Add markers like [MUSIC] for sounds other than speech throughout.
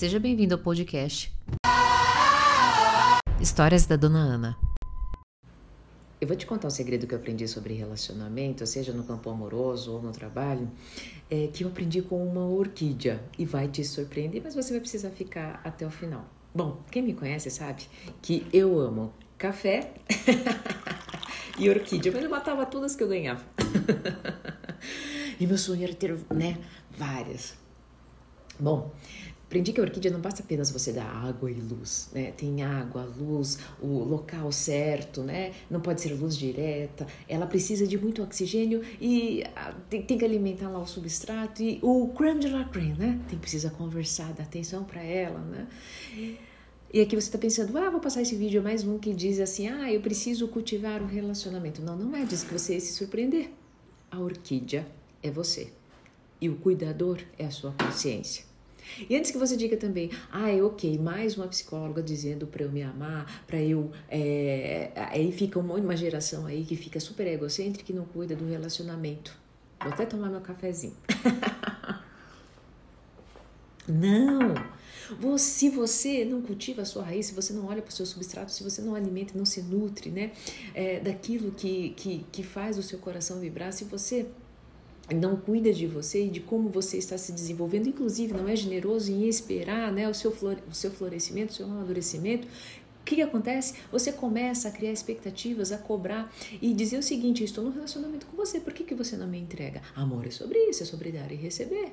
Seja bem-vindo ao podcast Histórias da Dona Ana. Eu vou te contar um segredo que eu aprendi sobre relacionamento, seja no campo amoroso ou no trabalho, é, que eu aprendi com uma orquídea e vai te surpreender, mas você vai precisar ficar até o final. Bom, quem me conhece sabe que eu amo café [LAUGHS] e orquídea, mas eu matava todas que eu ganhava. [LAUGHS] e meu sonho era ter, né, várias. Bom, aprendi que a orquídea não basta apenas você dar água e luz, né? Tem água, luz, o local certo, né? Não pode ser luz direta. Ela precisa de muito oxigênio e ah, tem, que alimentar lá o substrato e o creme de la creme, né? Tem precisa conversar, dar atenção para ela, né? E aqui você está pensando, ah, vou passar esse vídeo mais um que diz assim, ah, eu preciso cultivar o relacionamento. Não, não é disso que você ia se surpreender. A orquídea é você e o cuidador é a sua consciência. E antes que você diga também, ah, é ok, mais uma psicóloga dizendo para eu me amar, para eu. É... Aí fica uma geração aí que fica super egocêntrica e não cuida do relacionamento. Vou até tomar meu cafezinho. [LAUGHS] não! Se você não cultiva a sua raiz, se você não olha para o seu substrato, se você não alimenta, não se nutre né, é, daquilo que, que, que faz o seu coração vibrar, se você não cuida de você e de como você está se desenvolvendo, inclusive não é generoso em esperar né, o, seu o seu florescimento, o seu amadurecimento, o que, que, acontece? Você começa a criar expectativas, a cobrar e dizer o seguinte: estou no relacionamento com você, por que, que você não me entrega? Amor é sobre isso, é sobre dar e receber.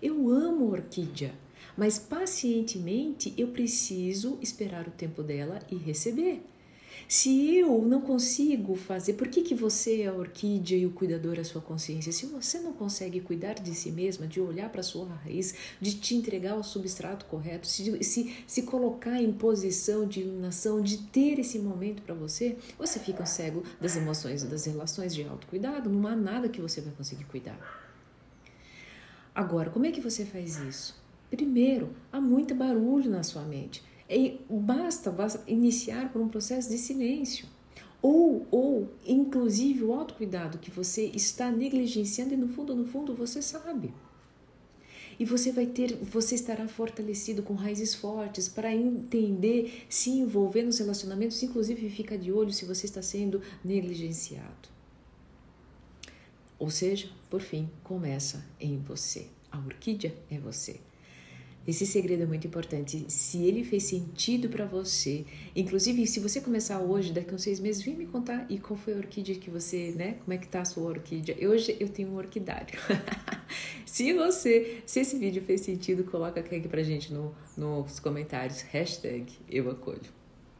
Eu amo orquídea, mas pacientemente eu preciso esperar o tempo dela e receber. Se eu não consigo fazer, por que, que você é a orquídea e o cuidador é a sua consciência? Se você não consegue cuidar de si mesma, de olhar para a sua raiz, de te entregar o substrato correto, se, se, se colocar em posição de iluminação, de ter esse momento para você, você fica cego das emoções e das relações de autocuidado. Não há nada que você vai conseguir cuidar. Agora, como é que você faz isso? Primeiro, há muito barulho na sua mente. E basta, basta iniciar por um processo de silêncio. Ou, ou, inclusive, o autocuidado que você está negligenciando e no fundo, no fundo, você sabe. E você vai ter, você estará fortalecido com raízes fortes para entender, se envolver nos relacionamentos, inclusive fica de olho se você está sendo negligenciado. Ou seja, por fim, começa em você. A orquídea é você. Esse segredo é muito importante. Se ele fez sentido para você, inclusive se você começar hoje, daqui a uns seis meses, vem me contar e qual foi a orquídea que você, né? Como é que tá a sua orquídea? Hoje eu tenho um orquidário. [LAUGHS] se você, se esse vídeo fez sentido, coloca aqui pra gente no, nos comentários, hashtag eu acolho.